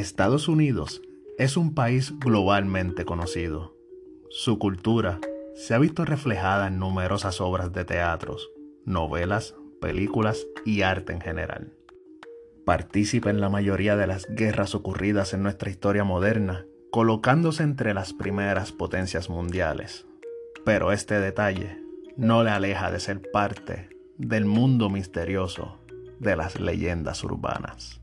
Estados Unidos es un país globalmente conocido. Su cultura se ha visto reflejada en numerosas obras de teatros, novelas, películas y arte en general. Participa en la mayoría de las guerras ocurridas en nuestra historia moderna, colocándose entre las primeras potencias mundiales. Pero este detalle no le aleja de ser parte del mundo misterioso de las leyendas urbanas.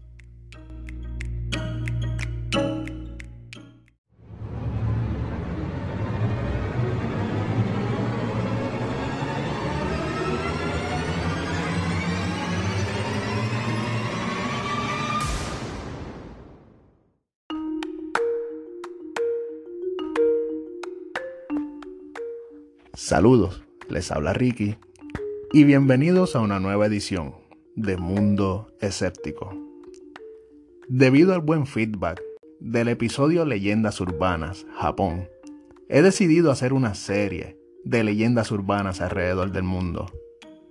Saludos, les habla Ricky y bienvenidos a una nueva edición de Mundo Escéptico. Debido al buen feedback del episodio Leyendas Urbanas, Japón, he decidido hacer una serie de leyendas urbanas alrededor del mundo,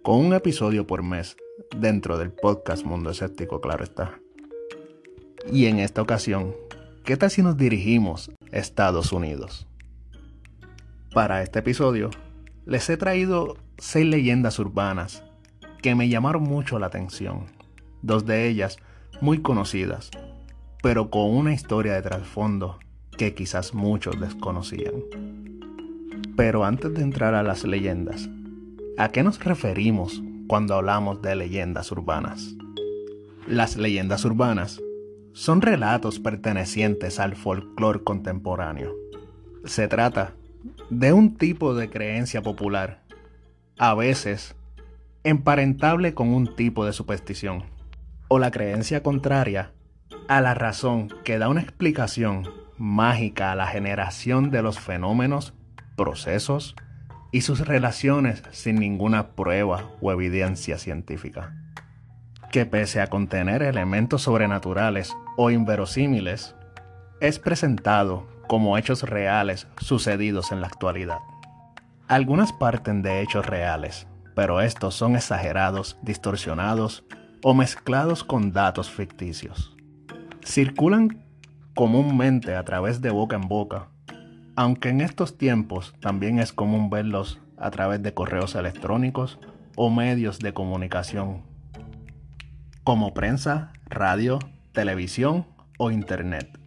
con un episodio por mes dentro del podcast Mundo Escéptico, claro está. Y en esta ocasión, ¿qué tal si nos dirigimos a Estados Unidos? Para este episodio, les he traído seis leyendas urbanas que me llamaron mucho la atención. Dos de ellas muy conocidas, pero con una historia de trasfondo que quizás muchos desconocían. Pero antes de entrar a las leyendas, ¿a qué nos referimos cuando hablamos de leyendas urbanas? Las leyendas urbanas son relatos pertenecientes al folclore contemporáneo. Se trata de un tipo de creencia popular, a veces emparentable con un tipo de superstición, o la creencia contraria a la razón que da una explicación mágica a la generación de los fenómenos, procesos y sus relaciones sin ninguna prueba o evidencia científica. Que pese a contener elementos sobrenaturales o inverosímiles, es presentado como hechos reales sucedidos en la actualidad. Algunas parten de hechos reales, pero estos son exagerados, distorsionados o mezclados con datos ficticios. Circulan comúnmente a través de boca en boca, aunque en estos tiempos también es común verlos a través de correos electrónicos o medios de comunicación, como prensa, radio, televisión o internet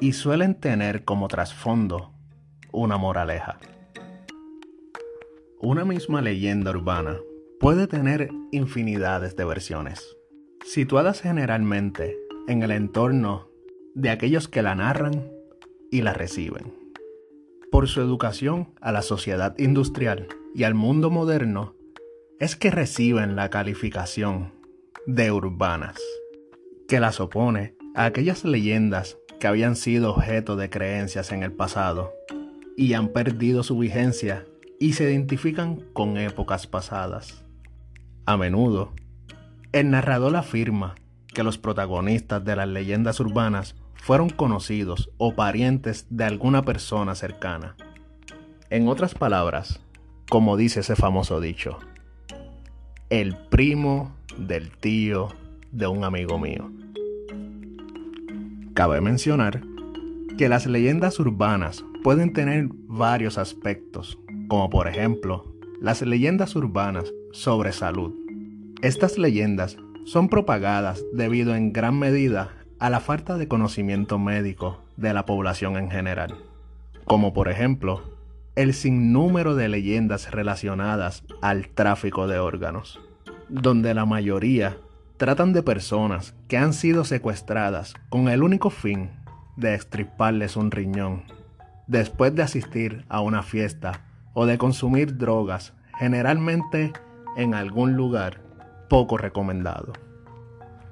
y suelen tener como trasfondo una moraleja. Una misma leyenda urbana puede tener infinidades de versiones, situadas generalmente en el entorno de aquellos que la narran y la reciben. Por su educación a la sociedad industrial y al mundo moderno, es que reciben la calificación de urbanas, que las opone aquellas leyendas que habían sido objeto de creencias en el pasado y han perdido su vigencia y se identifican con épocas pasadas. A menudo, el narrador afirma que los protagonistas de las leyendas urbanas fueron conocidos o parientes de alguna persona cercana. En otras palabras, como dice ese famoso dicho, el primo del tío de un amigo mío. Cabe mencionar que las leyendas urbanas pueden tener varios aspectos, como por ejemplo las leyendas urbanas sobre salud. Estas leyendas son propagadas debido en gran medida a la falta de conocimiento médico de la población en general, como por ejemplo el sinnúmero de leyendas relacionadas al tráfico de órganos, donde la mayoría tratan de personas que han sido secuestradas con el único fin de extriparles un riñón, después de asistir a una fiesta o de consumir drogas, generalmente en algún lugar poco recomendado.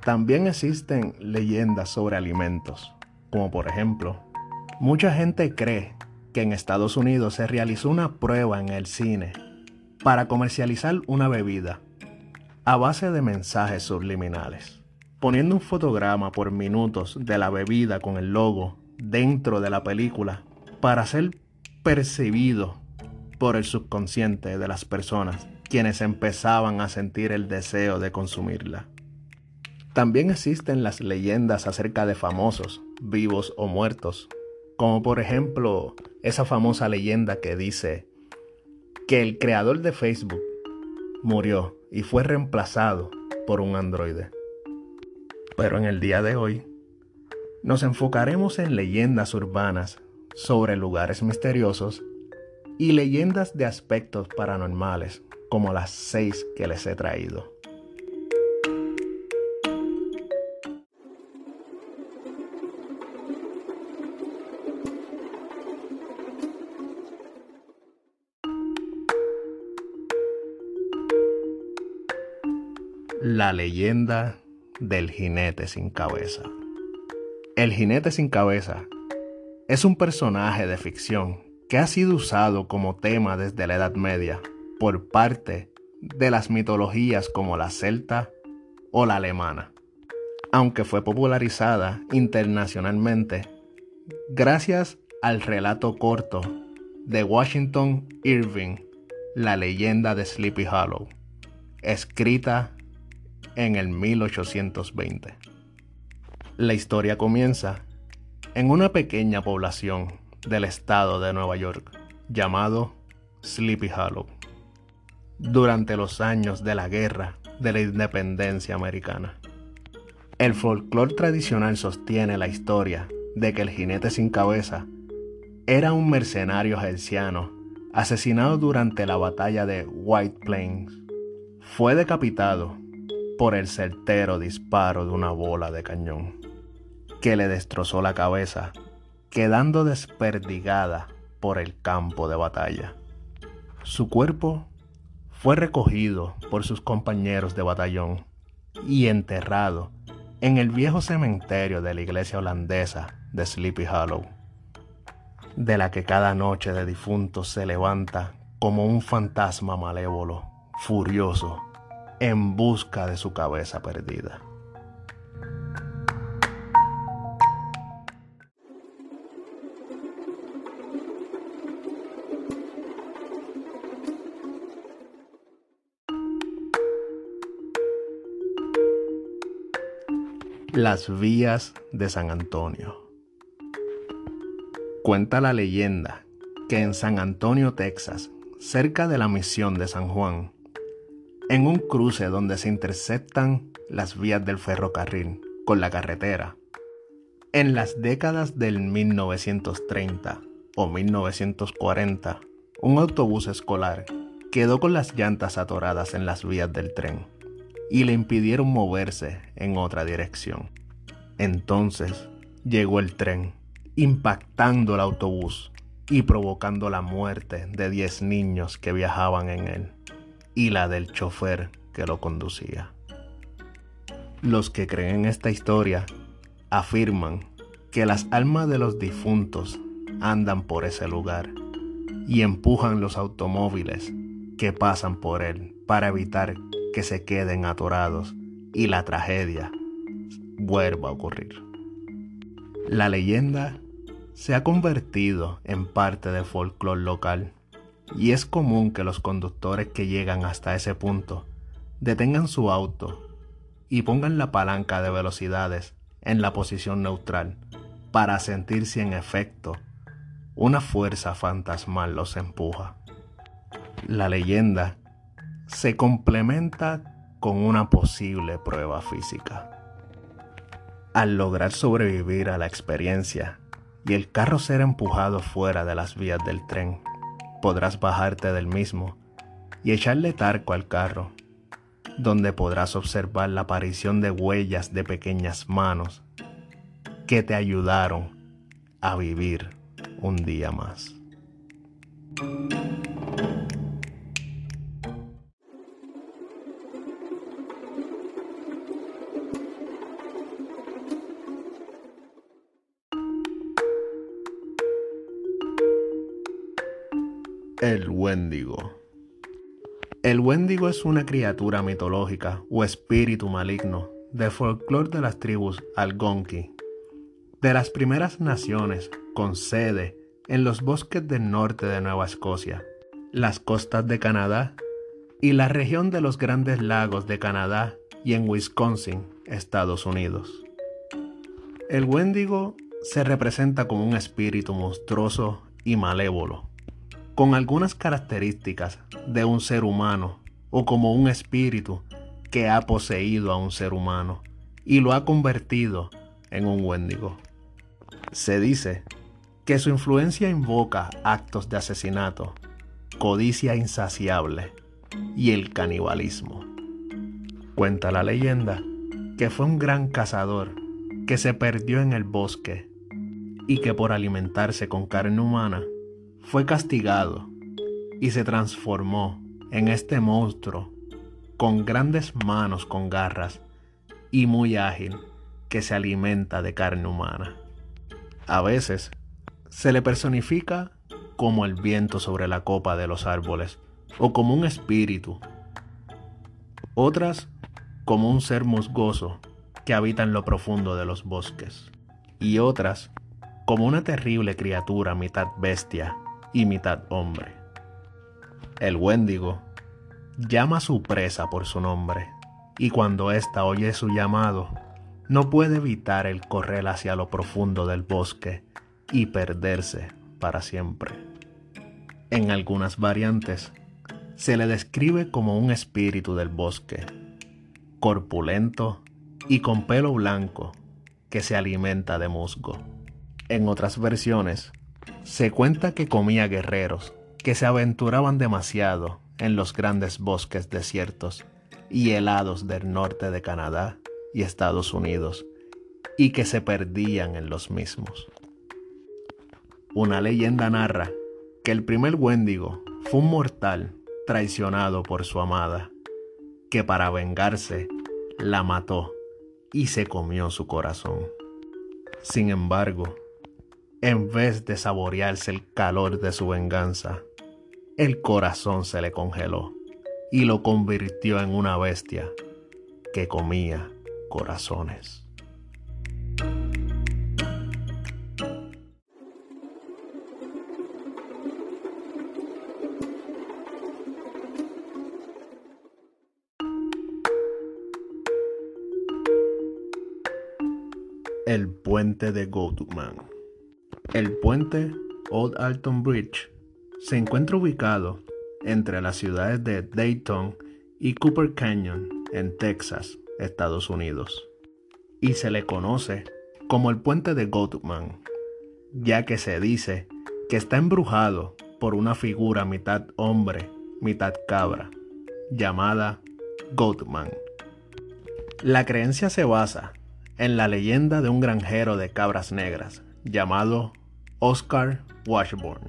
También existen leyendas sobre alimentos, como por ejemplo, mucha gente cree que en Estados Unidos se realizó una prueba en el cine para comercializar una bebida a base de mensajes subliminales, poniendo un fotograma por minutos de la bebida con el logo dentro de la película para ser percibido por el subconsciente de las personas quienes empezaban a sentir el deseo de consumirla. También existen las leyendas acerca de famosos vivos o muertos, como por ejemplo esa famosa leyenda que dice que el creador de Facebook murió y fue reemplazado por un androide. Pero en el día de hoy nos enfocaremos en leyendas urbanas sobre lugares misteriosos y leyendas de aspectos paranormales como las seis que les he traído. La leyenda del jinete sin cabeza. El jinete sin cabeza es un personaje de ficción que ha sido usado como tema desde la Edad Media por parte de las mitologías como la celta o la alemana, aunque fue popularizada internacionalmente gracias al relato corto de Washington Irving, La leyenda de Sleepy Hollow, escrita en el 1820. La historia comienza en una pequeña población del estado de Nueva York llamado Sleepy Hollow, durante los años de la guerra de la independencia americana. El folclore tradicional sostiene la historia de que el jinete sin cabeza era un mercenario gerciano asesinado durante la batalla de White Plains. Fue decapitado por el certero disparo de una bola de cañón, que le destrozó la cabeza, quedando desperdigada por el campo de batalla. Su cuerpo fue recogido por sus compañeros de batallón y enterrado en el viejo cementerio de la iglesia holandesa de Sleepy Hollow, de la que cada noche de difuntos se levanta como un fantasma malévolo, furioso en busca de su cabeza perdida. Las vías de San Antonio. Cuenta la leyenda que en San Antonio, Texas, cerca de la misión de San Juan, en un cruce donde se interceptan las vías del ferrocarril con la carretera. En las décadas del 1930 o 1940, un autobús escolar quedó con las llantas atoradas en las vías del tren y le impidieron moverse en otra dirección. Entonces llegó el tren, impactando el autobús y provocando la muerte de 10 niños que viajaban en él y la del chofer que lo conducía. Los que creen esta historia afirman que las almas de los difuntos andan por ese lugar y empujan los automóviles que pasan por él para evitar que se queden atorados y la tragedia vuelva a ocurrir. La leyenda se ha convertido en parte del folclore local y es común que los conductores que llegan hasta ese punto detengan su auto y pongan la palanca de velocidades en la posición neutral para sentir si en efecto una fuerza fantasmal los empuja. La leyenda se complementa con una posible prueba física. Al lograr sobrevivir a la experiencia y el carro ser empujado fuera de las vías del tren, podrás bajarte del mismo y echarle tarco al carro, donde podrás observar la aparición de huellas de pequeñas manos que te ayudaron a vivir un día más. El Wendigo. El Wendigo es una criatura mitológica o espíritu maligno del folclore de las tribus Algonquin, de las primeras naciones con sede en los bosques del norte de Nueva Escocia, las costas de Canadá y la región de los Grandes Lagos de Canadá y en Wisconsin, Estados Unidos. El Wendigo se representa como un espíritu monstruoso y malévolo, con algunas características de un ser humano o como un espíritu que ha poseído a un ser humano y lo ha convertido en un Wendigo. Se dice que su influencia invoca actos de asesinato, codicia insaciable y el canibalismo. Cuenta la leyenda que fue un gran cazador que se perdió en el bosque y que por alimentarse con carne humana fue castigado y se transformó en este monstruo con grandes manos con garras y muy ágil que se alimenta de carne humana. A veces se le personifica como el viento sobre la copa de los árboles o como un espíritu. Otras como un ser musgoso que habita en lo profundo de los bosques. Y otras como una terrible criatura mitad bestia y mitad hombre. El Wendigo llama a su presa por su nombre, y cuando ésta oye su llamado, no puede evitar el correr hacia lo profundo del bosque y perderse para siempre. En algunas variantes, se le describe como un espíritu del bosque, corpulento y con pelo blanco que se alimenta de musgo. En otras versiones, se cuenta que comía guerreros que se aventuraban demasiado en los grandes bosques desiertos y helados del norte de Canadá y Estados Unidos, y que se perdían en los mismos. Una leyenda narra que el primer Wendigo fue un mortal traicionado por su amada, que para vengarse la mató y se comió su corazón. Sin embargo, en vez de saborearse el calor de su venganza, el corazón se le congeló y lo convirtió en una bestia que comía corazones. El puente de Goldman. El puente Old Alton Bridge se encuentra ubicado entre las ciudades de Dayton y Cooper Canyon en Texas, Estados Unidos, y se le conoce como el puente de Goldman, ya que se dice que está embrujado por una figura mitad hombre, mitad cabra, llamada Goldman. La creencia se basa en la leyenda de un granjero de cabras negras llamado Oscar Washburn,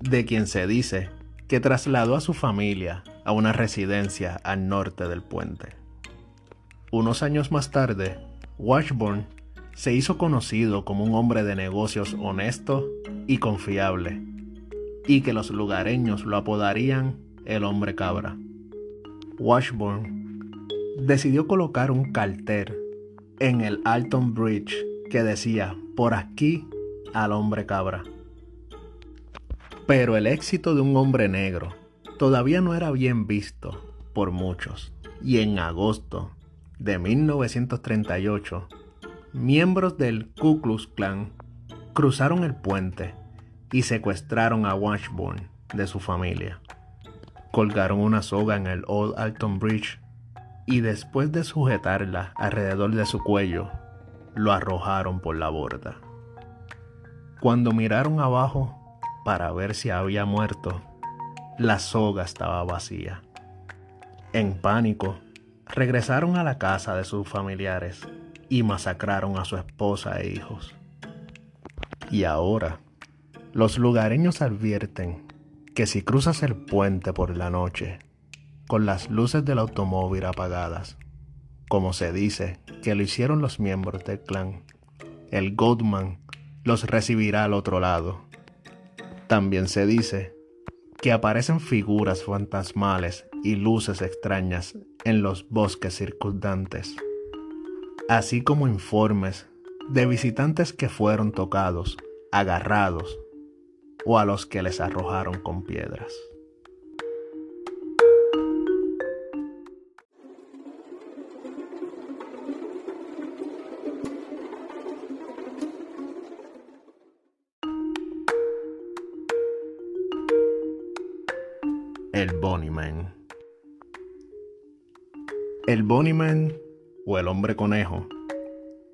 de quien se dice que trasladó a su familia a una residencia al norte del puente. Unos años más tarde, Washburn se hizo conocido como un hombre de negocios honesto y confiable, y que los lugareños lo apodarían el hombre cabra. Washburn decidió colocar un cartel en el Alton Bridge que decía, por aquí al hombre cabra. Pero el éxito de un hombre negro todavía no era bien visto por muchos, y en agosto de 1938, miembros del Ku Klux Klan cruzaron el puente y secuestraron a Washburn de su familia. Colgaron una soga en el Old Alton Bridge y después de sujetarla alrededor de su cuello, lo arrojaron por la borda. Cuando miraron abajo para ver si había muerto, la soga estaba vacía. En pánico, regresaron a la casa de sus familiares y masacraron a su esposa e hijos. Y ahora, los lugareños advierten que si cruzas el puente por la noche con las luces del automóvil apagadas, como se dice que lo hicieron los miembros del clan. El Goldman los recibirá al otro lado. También se dice que aparecen figuras fantasmales y luces extrañas en los bosques circundantes, así como informes de visitantes que fueron tocados, agarrados o a los que les arrojaron con piedras. El Man El o el hombre conejo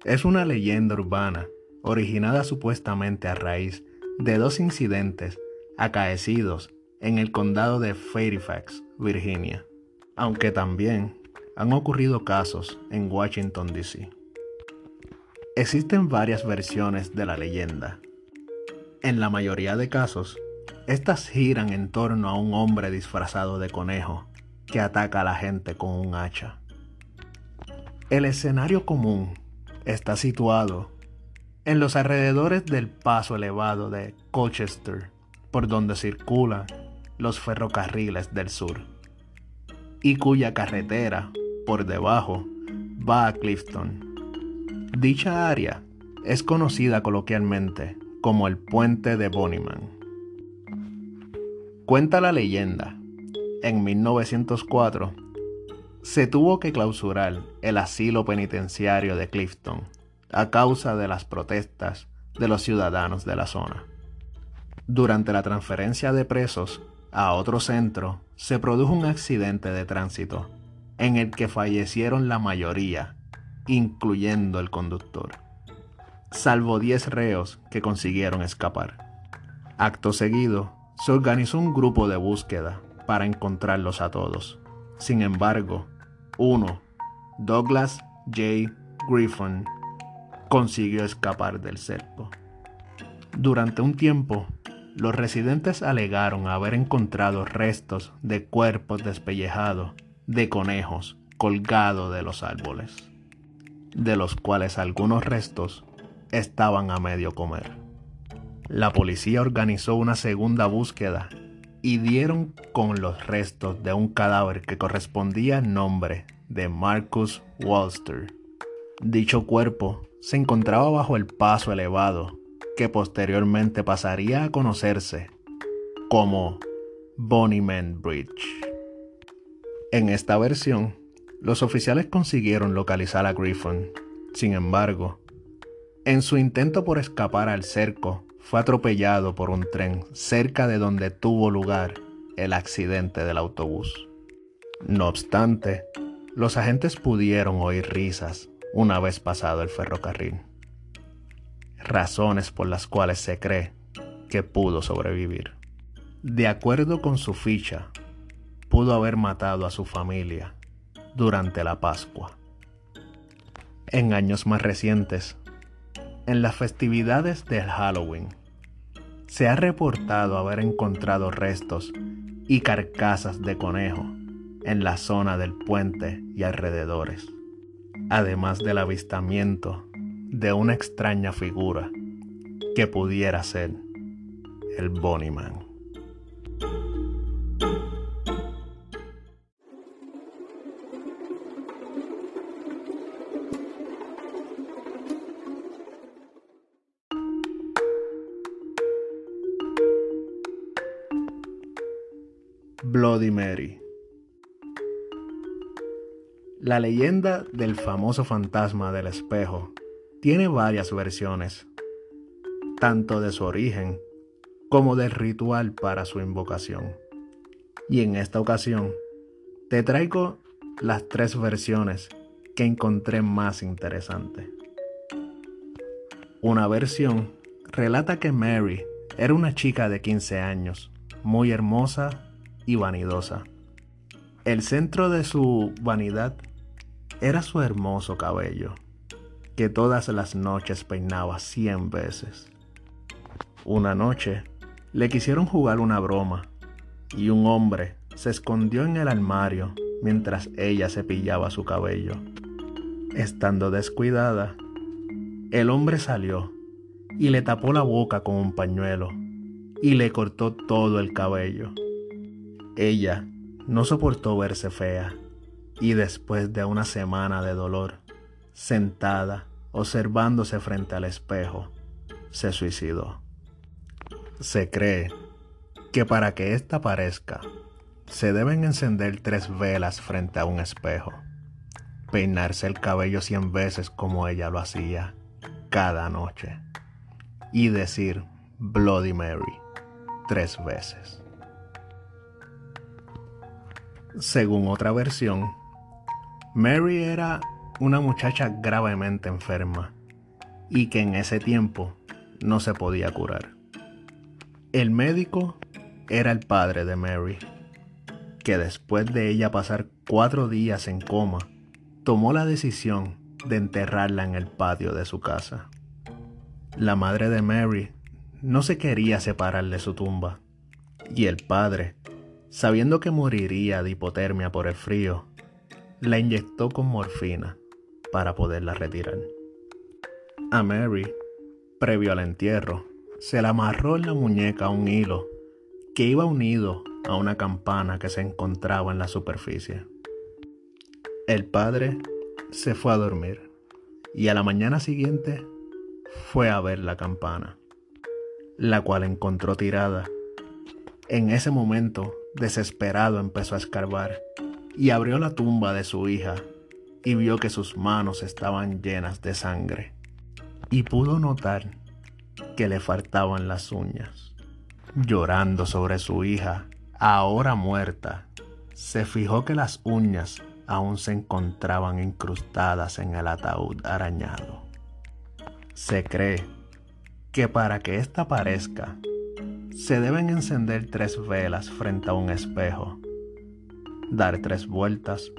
es una leyenda urbana originada supuestamente a raíz de dos incidentes acaecidos en el condado de Fairfax, Virginia, aunque también han ocurrido casos en Washington, D.C. Existen varias versiones de la leyenda. En la mayoría de casos, estas giran en torno a un hombre disfrazado de conejo que ataca a la gente con un hacha. El escenario común está situado en los alrededores del paso elevado de Colchester, por donde circulan los ferrocarriles del sur, y cuya carretera, por debajo, va a Clifton. Dicha área es conocida coloquialmente como el puente de Bonnyman. Cuenta la leyenda, en 1904 se tuvo que clausurar el asilo penitenciario de Clifton a causa de las protestas de los ciudadanos de la zona. Durante la transferencia de presos a otro centro, se produjo un accidente de tránsito en el que fallecieron la mayoría, incluyendo el conductor, salvo 10 reos que consiguieron escapar. Acto seguido, se organizó un grupo de búsqueda para encontrarlos a todos. Sin embargo, uno, Douglas J. Griffin, consiguió escapar del cerco. Durante un tiempo, los residentes alegaron haber encontrado restos de cuerpos despellejados de conejos colgados de los árboles, de los cuales algunos restos estaban a medio comer. La policía organizó una segunda búsqueda y dieron con los restos de un cadáver que correspondía al nombre de Marcus Walster. Dicho cuerpo se encontraba bajo el paso elevado que posteriormente pasaría a conocerse como Bonnyman Bridge. En esta versión, los oficiales consiguieron localizar a Griffin. Sin embargo, en su intento por escapar al cerco, fue atropellado por un tren cerca de donde tuvo lugar el accidente del autobús. No obstante, los agentes pudieron oír risas una vez pasado el ferrocarril razones por las cuales se cree que pudo sobrevivir. De acuerdo con su ficha, pudo haber matado a su familia durante la Pascua. En años más recientes, en las festividades del Halloween, se ha reportado haber encontrado restos y carcasas de conejo en la zona del puente y alrededores, además del avistamiento de una extraña figura que pudiera ser el Bonnyman. Bloody Mary. La leyenda del famoso fantasma del espejo tiene varias versiones, tanto de su origen como del ritual para su invocación. Y en esta ocasión te traigo las tres versiones que encontré más interesantes. Una versión relata que Mary era una chica de 15 años, muy hermosa y vanidosa. El centro de su vanidad era su hermoso cabello que todas las noches peinaba cien veces. Una noche le quisieron jugar una broma y un hombre se escondió en el armario mientras ella cepillaba su cabello. Estando descuidada, el hombre salió y le tapó la boca con un pañuelo y le cortó todo el cabello. Ella no soportó verse fea y después de una semana de dolor, sentada, observándose frente al espejo, se suicidó. Se cree que para que ésta aparezca, se deben encender tres velas frente a un espejo, peinarse el cabello cien veces como ella lo hacía cada noche y decir Bloody Mary tres veces. Según otra versión, Mary era una muchacha gravemente enferma y que en ese tiempo no se podía curar. El médico era el padre de Mary, que después de ella pasar cuatro días en coma, tomó la decisión de enterrarla en el patio de su casa. La madre de Mary no se quería separar de su tumba, y el padre, sabiendo que moriría de hipotermia por el frío, la inyectó con morfina para poderla retirar. A Mary, previo al entierro, se la amarró en la muñeca un hilo que iba unido a una campana que se encontraba en la superficie. El padre se fue a dormir y a la mañana siguiente fue a ver la campana, la cual encontró tirada. En ese momento, desesperado, empezó a escarbar y abrió la tumba de su hija y vio que sus manos estaban llenas de sangre y pudo notar que le faltaban las uñas. Llorando sobre su hija, ahora muerta, se fijó que las uñas aún se encontraban incrustadas en el ataúd arañado. Se cree que para que ésta aparezca, se deben encender tres velas frente a un espejo, dar tres vueltas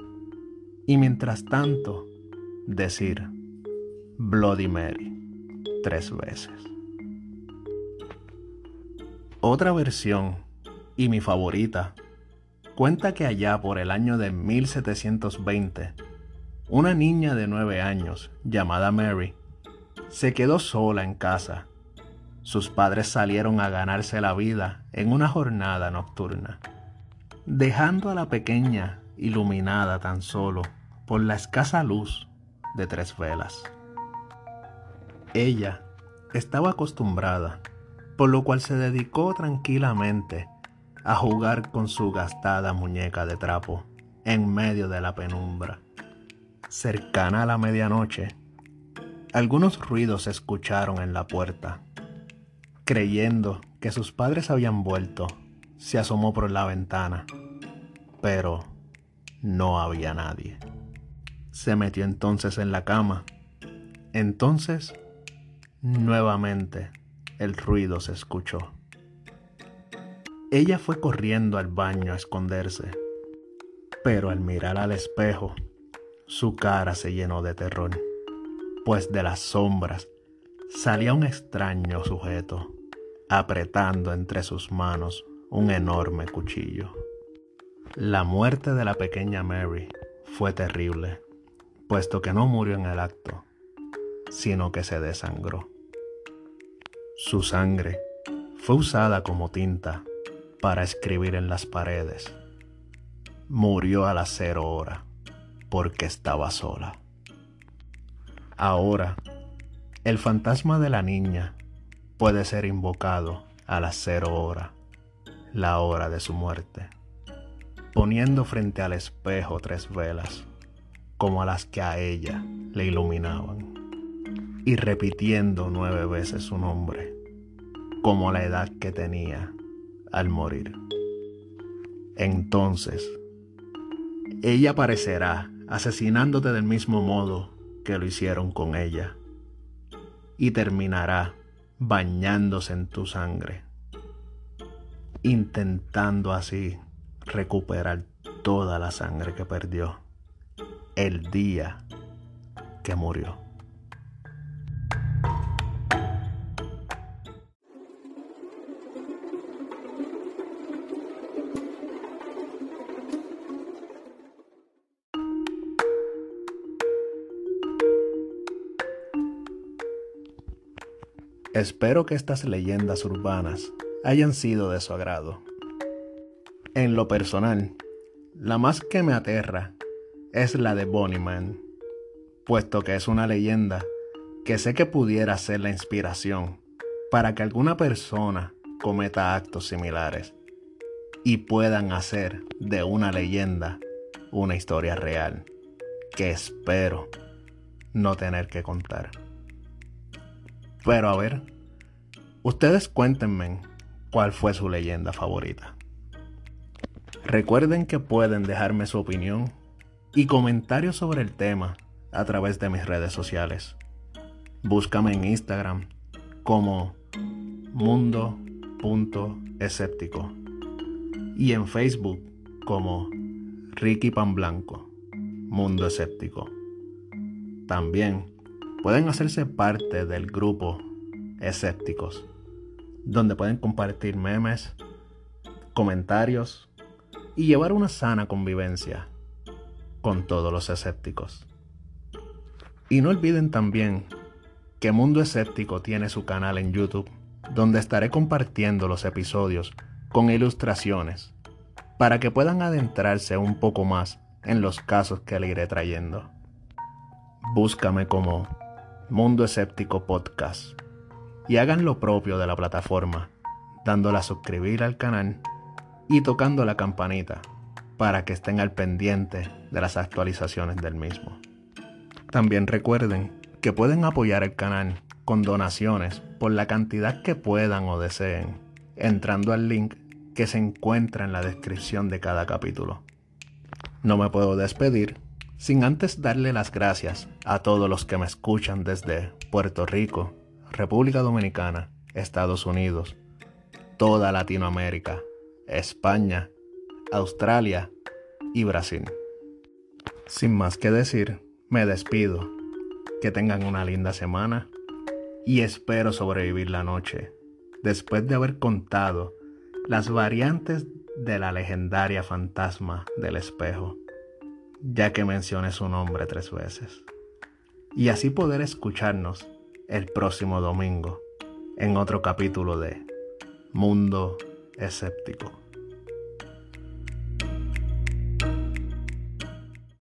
y mientras tanto decir Bloody Mary tres veces. Otra versión, y mi favorita, cuenta que allá por el año de 1720, una niña de nueve años, llamada Mary, se quedó sola en casa. Sus padres salieron a ganarse la vida en una jornada nocturna, dejando a la pequeña iluminada tan solo por la escasa luz de tres velas. Ella estaba acostumbrada, por lo cual se dedicó tranquilamente a jugar con su gastada muñeca de trapo en medio de la penumbra. Cercana a la medianoche, algunos ruidos se escucharon en la puerta. Creyendo que sus padres habían vuelto, se asomó por la ventana, pero no había nadie. Se metió entonces en la cama. Entonces Nuevamente el ruido se escuchó. Ella fue corriendo al baño a esconderse, pero al mirar al espejo, su cara se llenó de terror, pues de las sombras salía un extraño sujeto, apretando entre sus manos un enorme cuchillo. La muerte de la pequeña Mary fue terrible, puesto que no murió en el acto, sino que se desangró. Su sangre fue usada como tinta para escribir en las paredes. Murió a las cero hora porque estaba sola. Ahora, el fantasma de la niña puede ser invocado a las cero hora, la hora de su muerte, poniendo frente al espejo tres velas, como a las que a ella le iluminaban y repitiendo nueve veces su nombre, como la edad que tenía al morir. Entonces, ella aparecerá asesinándote del mismo modo que lo hicieron con ella, y terminará bañándose en tu sangre, intentando así recuperar toda la sangre que perdió el día que murió. Espero que estas leyendas urbanas hayan sido de su agrado. En lo personal, la más que me aterra es la de Bonnie Man, puesto que es una leyenda que sé que pudiera ser la inspiración para que alguna persona cometa actos similares y puedan hacer de una leyenda una historia real que espero no tener que contar. Pero a ver, ustedes cuéntenme cuál fue su leyenda favorita. Recuerden que pueden dejarme su opinión y comentarios sobre el tema a través de mis redes sociales. Búscame en Instagram como mundo.escéptico y en Facebook como Ricky Pan Blanco, Mundo Escéptico. También pueden hacerse parte del grupo Escépticos, donde pueden compartir memes, comentarios y llevar una sana convivencia con todos los escépticos. Y no olviden también que Mundo Escéptico tiene su canal en YouTube, donde estaré compartiendo los episodios con ilustraciones para que puedan adentrarse un poco más en los casos que le iré trayendo. Búscame como Mundo Escéptico Podcast y hagan lo propio de la plataforma, dándole a suscribir al canal y tocando la campanita para que estén al pendiente de las actualizaciones del mismo. También recuerden que pueden apoyar el canal con donaciones por la cantidad que puedan o deseen, entrando al link que se encuentra en la descripción de cada capítulo. No me puedo despedir sin antes darle las gracias a todos los que me escuchan desde Puerto Rico, República Dominicana, Estados Unidos, toda Latinoamérica, España, Australia y Brasil. Sin más que decir, me despido. Que tengan una linda semana y espero sobrevivir la noche después de haber contado las variantes de la legendaria fantasma del espejo, ya que mencioné su nombre tres veces. Y así poder escucharnos el próximo domingo en otro capítulo de Mundo Escéptico.